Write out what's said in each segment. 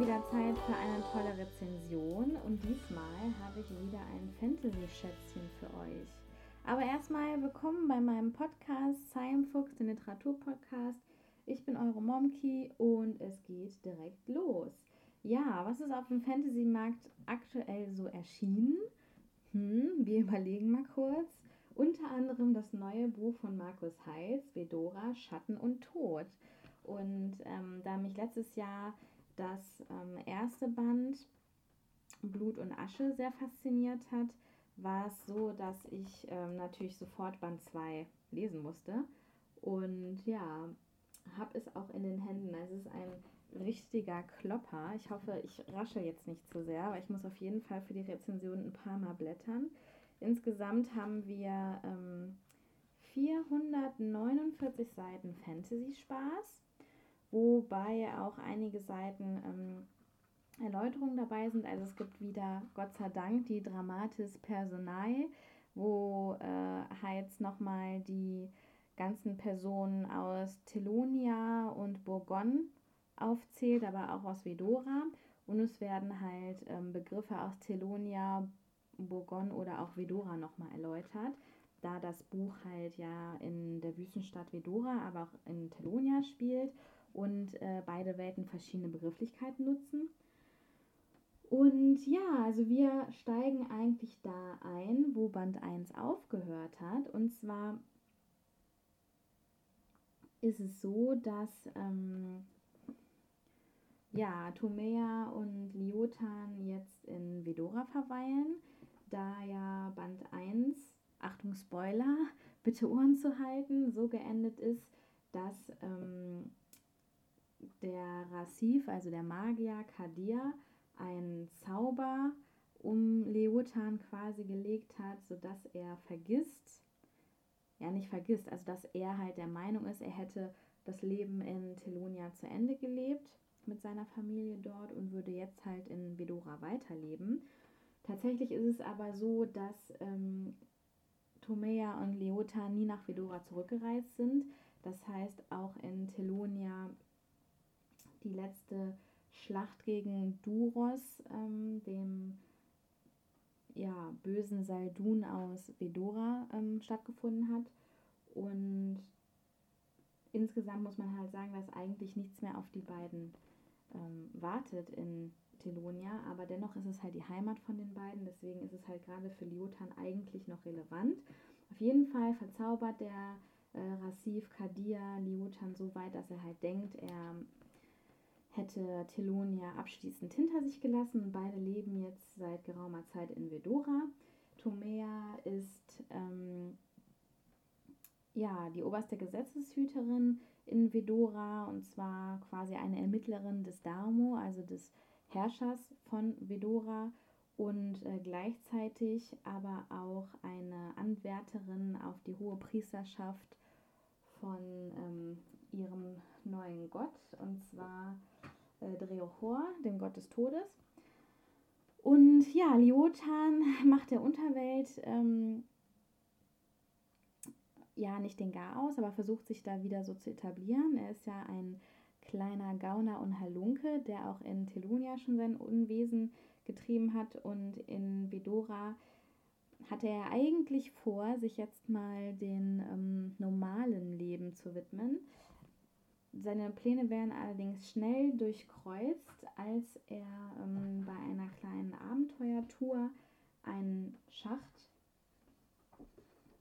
wieder Zeit für eine tolle Rezension und diesmal habe ich wieder ein Fantasy-Schätzchen für euch. Aber erstmal willkommen bei meinem Podcast Science den Literaturpodcast. Ich bin eure Momki und es geht direkt los. Ja, was ist auf dem Fantasy-Markt aktuell so erschienen? Hm, wir überlegen mal kurz. Unter anderem das neue Buch von Markus Heitz, Vedora, Schatten und Tod. Und ähm, da mich letztes Jahr das ähm, erste Band Blut und Asche sehr fasziniert hat, war es so, dass ich ähm, natürlich sofort Band 2 lesen musste. Und ja, habe es auch in den Händen. Es ist ein richtiger Klopper. Ich hoffe, ich rasche jetzt nicht zu sehr, aber ich muss auf jeden Fall für die Rezension ein paar Mal blättern. Insgesamt haben wir ähm, 449 Seiten Fantasy-Spaß wobei auch einige Seiten ähm, Erläuterungen dabei sind. Also es gibt wieder, Gott sei Dank, die Dramatis Personae, wo äh, Heitz nochmal die ganzen Personen aus Telonia und Bourgogne aufzählt, aber auch aus Vedora. Und es werden halt ähm, Begriffe aus Telonia, Bourgogne oder auch Vedora nochmal erläutert, da das Buch halt ja in der Wüstenstadt Vedora, aber auch in Telonia spielt und äh, beide Welten verschiedene Begrifflichkeiten nutzen. Und ja, also wir steigen eigentlich da ein, wo Band 1 aufgehört hat. Und zwar ist es so, dass ähm, ja, Tomea und Liotan jetzt in Vedora verweilen, da ja Band 1, Achtung Spoiler, bitte Ohren zu halten, so geendet ist, dass ähm, der Rasif, also der Magier Kadir, einen Zauber um Leotan quasi gelegt hat, sodass er vergisst, ja nicht vergisst, also dass er halt der Meinung ist, er hätte das Leben in Telonia zu Ende gelebt mit seiner Familie dort und würde jetzt halt in Vedora weiterleben. Tatsächlich ist es aber so, dass ähm, Tomea und Leota nie nach Vedora zurückgereist sind. Das heißt, auch in Telonia die letzte Schlacht gegen Duros, ähm, dem ja, bösen Saldun aus Vedora, ähm, stattgefunden hat. Und insgesamt muss man halt sagen, dass eigentlich nichts mehr auf die beiden ähm, wartet in Telonia, aber dennoch ist es halt die Heimat von den beiden, deswegen ist es halt gerade für Liotan eigentlich noch relevant. Auf jeden Fall verzaubert der äh, Rasif Kadir Liotan so weit, dass er halt denkt, er hätte Telonia abschließend hinter sich gelassen und beide leben jetzt seit geraumer Zeit in Vedora. Tomea ist ähm, ja die oberste Gesetzeshüterin in Vedora und zwar quasi eine Ermittlerin des Darmo, also des Herrschers von Vedora und äh, gleichzeitig aber auch eine Anwärterin auf die hohe Priesterschaft von ähm, ihrem neuen Gott und zwar äh, Dreohor, dem Gott des Todes. Und ja, Liotan macht der Unterwelt ähm, ja nicht den Gar aus, aber versucht sich da wieder so zu etablieren. Er ist ja ein kleiner Gauner und Halunke, der auch in Telonia schon sein Unwesen getrieben hat und in Vedora hatte er eigentlich vor, sich jetzt mal den ähm, normalen Leben zu widmen. Seine Pläne werden allerdings schnell durchkreuzt, als er ähm, bei einer kleinen Abenteuertour einen Schacht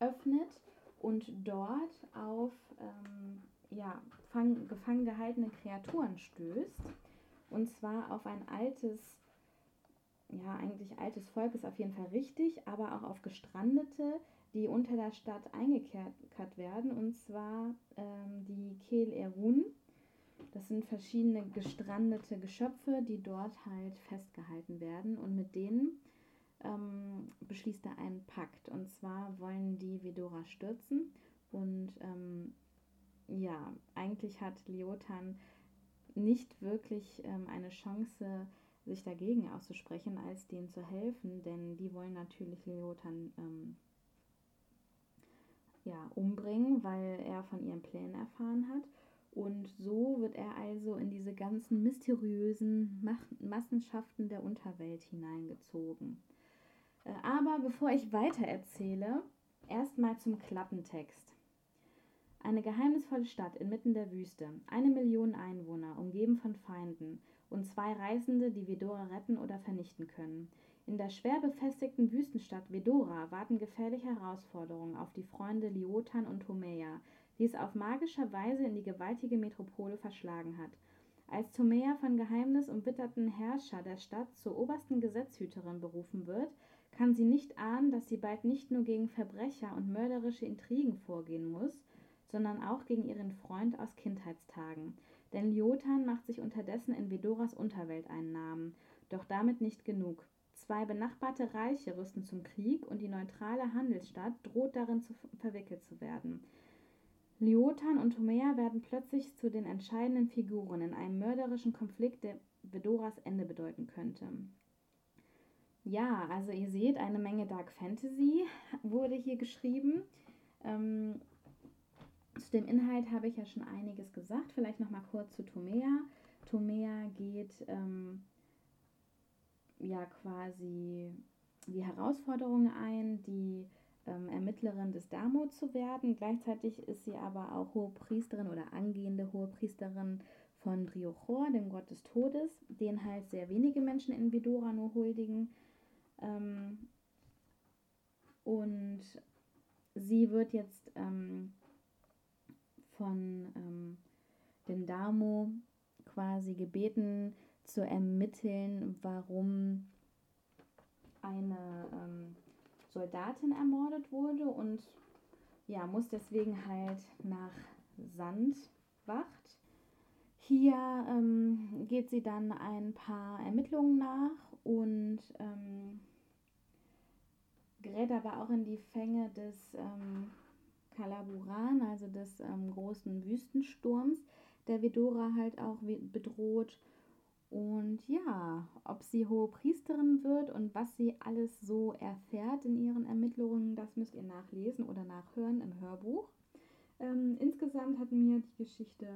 öffnet und dort auf ähm, ja, fang, gefangen gehaltene Kreaturen stößt. Und zwar auf ein altes, ja, eigentlich altes Volk ist auf jeden Fall richtig, aber auch auf gestrandete, die unter der Stadt eingekehrt werden, und zwar ähm, die Kel Erun. Das sind verschiedene gestrandete Geschöpfe, die dort halt festgehalten werden und mit denen ähm, beschließt er einen Pakt. Und zwar wollen die Vedora stürzen und ähm, ja, eigentlich hat Leotan nicht wirklich ähm, eine Chance, sich dagegen auszusprechen, als denen zu helfen, denn die wollen natürlich Leotan ähm, ja, umbringen, weil er von ihren Plänen erfahren hat. Und so wird er also in diese ganzen mysteriösen Massenschaften der Unterwelt hineingezogen. Äh, aber bevor ich weiter erzähle, erstmal zum Klappentext. Eine geheimnisvolle Stadt inmitten der Wüste, eine Million Einwohner, umgeben von Feinden und zwei Reisende, die Vedora retten oder vernichten können. In der schwer befestigten Wüstenstadt Vedora warten gefährliche Herausforderungen auf die Freunde Liotan und Tomeia, die es auf magische Weise in die gewaltige Metropole verschlagen hat. Als Tomeia von Geheimnis umwitterten Herrscher der Stadt zur obersten Gesetzhüterin berufen wird, kann sie nicht ahnen, dass sie bald nicht nur gegen Verbrecher und mörderische Intrigen vorgehen muss, sondern auch gegen ihren Freund aus Kindheitstagen. Denn Liotan macht sich unterdessen in Vedoras Unterwelt einen Namen. Doch damit nicht genug. Zwei benachbarte Reiche rüsten zum Krieg und die neutrale Handelsstadt droht darin zu verwickelt zu werden. Liotan und Tomea werden plötzlich zu den entscheidenden Figuren in einem mörderischen Konflikt, der Vedoras Ende bedeuten könnte. Ja, also ihr seht, eine Menge Dark Fantasy wurde hier geschrieben. Ähm, zu dem Inhalt habe ich ja schon einiges gesagt. Vielleicht noch mal kurz zu Tomea. Tomea geht ähm, ja quasi die Herausforderungen ein, die ähm, Ermittlerin des Damo zu werden. Gleichzeitig ist sie aber auch hohe Priesterin oder angehende hohe Priesterin von Driochor, dem Gott des Todes, den halt sehr wenige Menschen in Vidora nur huldigen. Ähm, und sie wird jetzt ähm, von ähm, den Damo quasi gebeten zu ermitteln, warum eine ähm, Soldatin ermordet wurde und ja, muss deswegen halt nach Sandwacht. Hier ähm, geht sie dann ein paar Ermittlungen nach und ähm, gerät aber auch in die Fänge des ähm, Kalaburan, also des ähm, großen Wüstensturms, der Vedora halt auch bedroht. Und ja, ob sie hohe Priesterin wird und was sie alles so erfährt in ihren Ermittlungen, das müsst ihr nachlesen oder nachhören im Hörbuch. Ähm, insgesamt hat mir die Geschichte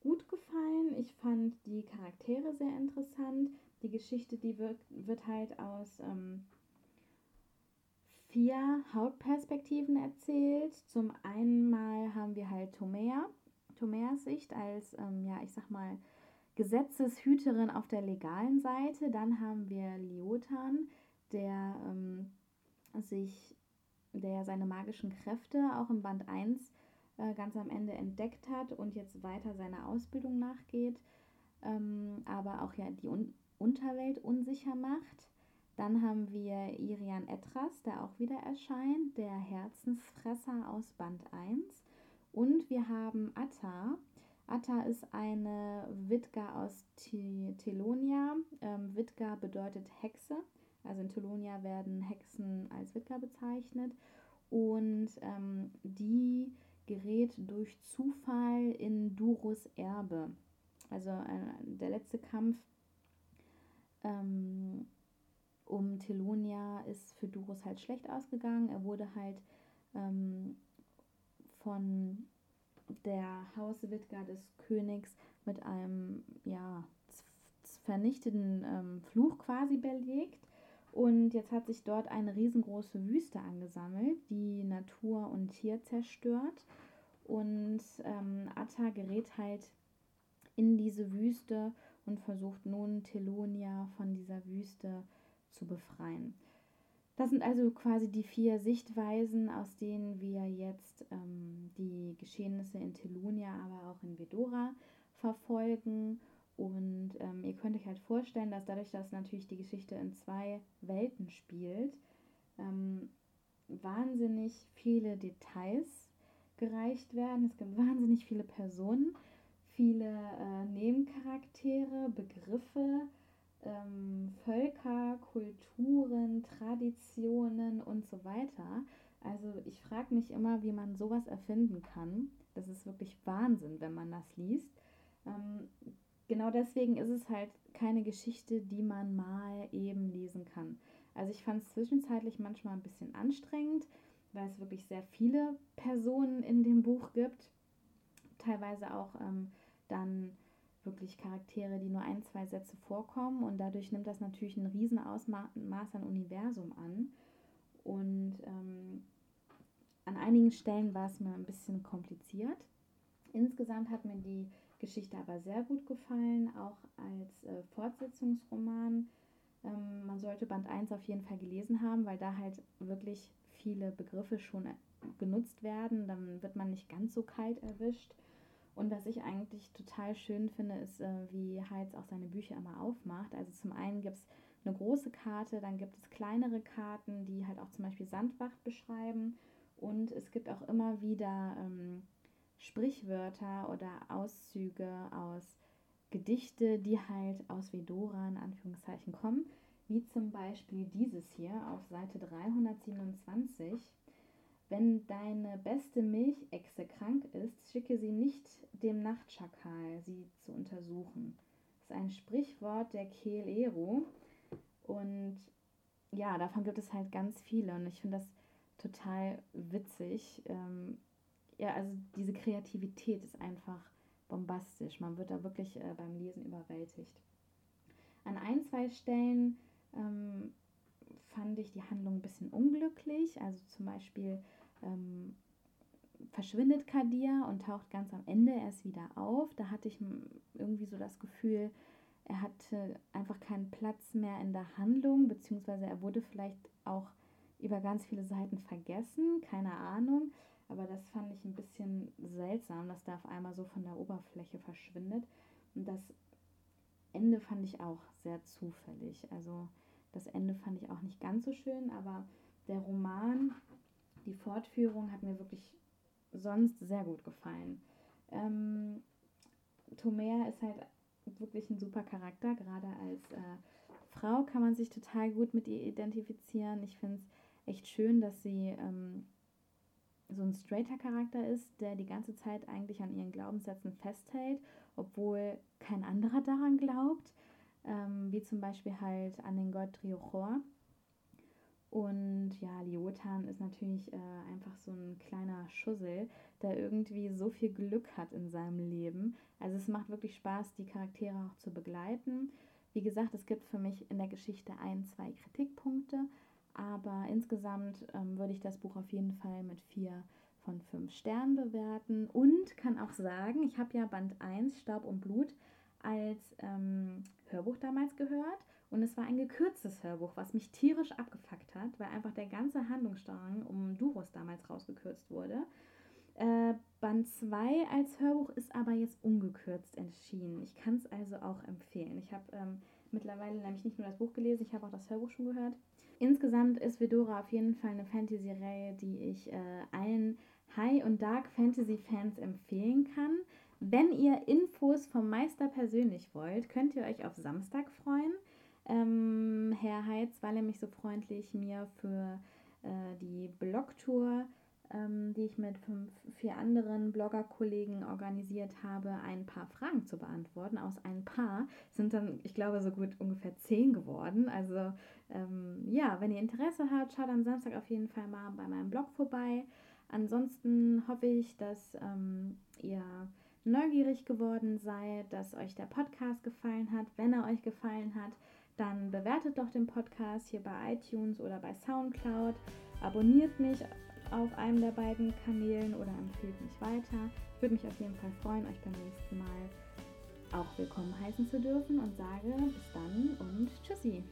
gut gefallen. Ich fand die Charaktere sehr interessant. Die Geschichte, die wird, wird halt aus ähm, vier Hauptperspektiven erzählt. Zum einen mal haben wir halt Tomea, Tomeas Sicht als, ähm, ja, ich sag mal, Gesetzeshüterin auf der legalen Seite. Dann haben wir Liotan, der ähm, sich, der seine magischen Kräfte auch im Band 1 äh, ganz am Ende entdeckt hat und jetzt weiter seiner Ausbildung nachgeht, ähm, aber auch ja die Un Unterwelt unsicher macht. Dann haben wir Irian Etras, der auch wieder erscheint, der Herzensfresser aus Band 1. Und wir haben Atta. Atta ist eine Witga aus Telonia. Ähm, Witga bedeutet Hexe. Also in Telonia werden Hexen als Witga bezeichnet. Und ähm, die gerät durch Zufall in Durus Erbe. Also äh, der letzte Kampf ähm, um Telonia ist für Durus halt schlecht ausgegangen. Er wurde halt ähm, von der Hauswitga des Königs mit einem ja, vernichteten ähm, Fluch quasi belegt. Und jetzt hat sich dort eine riesengroße Wüste angesammelt, die Natur und Tier zerstört. Und ähm, Atta gerät halt in diese Wüste und versucht nun Telonia von dieser Wüste zu befreien. Das sind also quasi die vier Sichtweisen, aus denen wir jetzt ähm, die Geschehnisse in Telunia, aber auch in Vedora verfolgen. Und ähm, ihr könnt euch halt vorstellen, dass dadurch, dass natürlich die Geschichte in zwei Welten spielt, ähm, wahnsinnig viele Details gereicht werden. Es gibt wahnsinnig viele Personen, viele äh, Nebencharaktere, Begriffe, ähm, Völker, Kulturen, Traditionen und so weiter. Also ich frage mich immer, wie man sowas erfinden kann. Das ist wirklich Wahnsinn, wenn man das liest. Ähm, genau deswegen ist es halt keine Geschichte, die man mal eben lesen kann. Also ich fand es zwischenzeitlich manchmal ein bisschen anstrengend, weil es wirklich sehr viele Personen in dem Buch gibt. teilweise auch ähm, dann wirklich Charaktere, die nur ein, zwei Sätze vorkommen und dadurch nimmt das natürlich ein Riesenausmaß an Universum an. Und ähm, an einigen Stellen war es mir ein bisschen kompliziert. Insgesamt hat mir die Geschichte aber sehr gut gefallen, auch als äh, Fortsetzungsroman. Ähm, man sollte Band 1 auf jeden Fall gelesen haben, weil da halt wirklich viele Begriffe schon äh, genutzt werden. Dann wird man nicht ganz so kalt erwischt. Und was ich eigentlich total schön finde, ist, äh, wie Heitz auch seine Bücher immer aufmacht. Also zum einen gibt es eine große Karte, dann gibt es kleinere Karten, die halt auch zum Beispiel Sandwacht beschreiben. Und es gibt auch immer wieder ähm, Sprichwörter oder Auszüge aus Gedichte, die halt aus Vedora in Anführungszeichen kommen, wie zum Beispiel dieses hier auf Seite 327. Wenn deine beste Milchechse krank ist, schicke sie nicht dem Nachtschakal, sie zu untersuchen. Das ist ein Sprichwort der Kehlero und ja, davon gibt es halt ganz viele und ich finde das total witzig. Ähm, ja, also diese Kreativität ist einfach bombastisch. Man wird da wirklich äh, beim Lesen überwältigt. An ein, zwei Stellen ähm, fand ich die Handlung ein bisschen unglücklich. Also zum Beispiel ähm, verschwindet Kadir und taucht ganz am Ende erst wieder auf. Da hatte ich irgendwie so das Gefühl, er hatte einfach keinen Platz mehr in der Handlung, beziehungsweise er wurde vielleicht auch über ganz viele Seiten vergessen, keine Ahnung. Aber das fand ich ein bisschen seltsam, dass da auf einmal so von der Oberfläche verschwindet. Und das Ende fand ich auch sehr zufällig. Also das Ende fand ich auch nicht ganz so schön, aber der Roman, die Fortführung hat mir wirklich sonst sehr gut gefallen. Ähm, Tomer ist halt wirklich ein super Charakter, gerade als äh, Frau kann man sich total gut mit ihr identifizieren. Ich finde es echt schön, dass sie ähm, so ein straighter Charakter ist, der die ganze Zeit eigentlich an ihren Glaubenssätzen festhält, obwohl kein anderer daran glaubt, ähm, wie zum Beispiel halt an den Gott Triochor. Und ja, Liotan ist natürlich äh, einfach so ein kleiner Schussel, der irgendwie so viel Glück hat in seinem Leben. Also es macht wirklich Spaß, die Charaktere auch zu begleiten. Wie gesagt, es gibt für mich in der Geschichte ein, zwei Kritikpunkte, aber insgesamt ähm, würde ich das Buch auf jeden Fall mit vier von fünf Sternen bewerten und kann auch sagen, ich habe ja Band 1 Staub und Blut als ähm, Hörbuch damals gehört und es war ein gekürztes Hörbuch, was mich tierisch abgefuckt hat, weil einfach der ganze Handlungsstrang um Duros damals rausgekürzt wurde. Äh, Band 2 als Hörbuch ist aber jetzt ungekürzt entschieden. Ich kann es also auch empfehlen. Ich habe ähm, mittlerweile nämlich nicht nur das Buch gelesen, ich habe auch das Hörbuch schon gehört. Insgesamt ist Vedora auf jeden Fall eine Fantasy-Reihe, die ich äh, allen High- und Dark-Fantasy-Fans empfehlen kann. Wenn ihr Infos vom Meister persönlich wollt, könnt ihr euch auf Samstag freuen. Ähm, Herr Heitz war nämlich so freundlich, mir für äh, die Blogtour ähm, die ich mit fünf, vier anderen Bloggerkollegen organisiert habe, ein paar Fragen zu beantworten. Aus ein paar sind dann, ich glaube, so gut ungefähr zehn geworden. Also ähm, ja, wenn ihr Interesse habt, schaut am Samstag auf jeden Fall mal bei meinem Blog vorbei. Ansonsten hoffe ich, dass ähm, ihr neugierig geworden seid, dass euch der Podcast gefallen hat. Wenn er euch gefallen hat, dann bewertet doch den Podcast hier bei iTunes oder bei SoundCloud. Abonniert mich auf einem der beiden Kanälen oder empfehlt mich weiter. Ich würde mich auf jeden Fall freuen, euch beim nächsten Mal auch willkommen heißen zu dürfen und sage bis dann und tschüssi.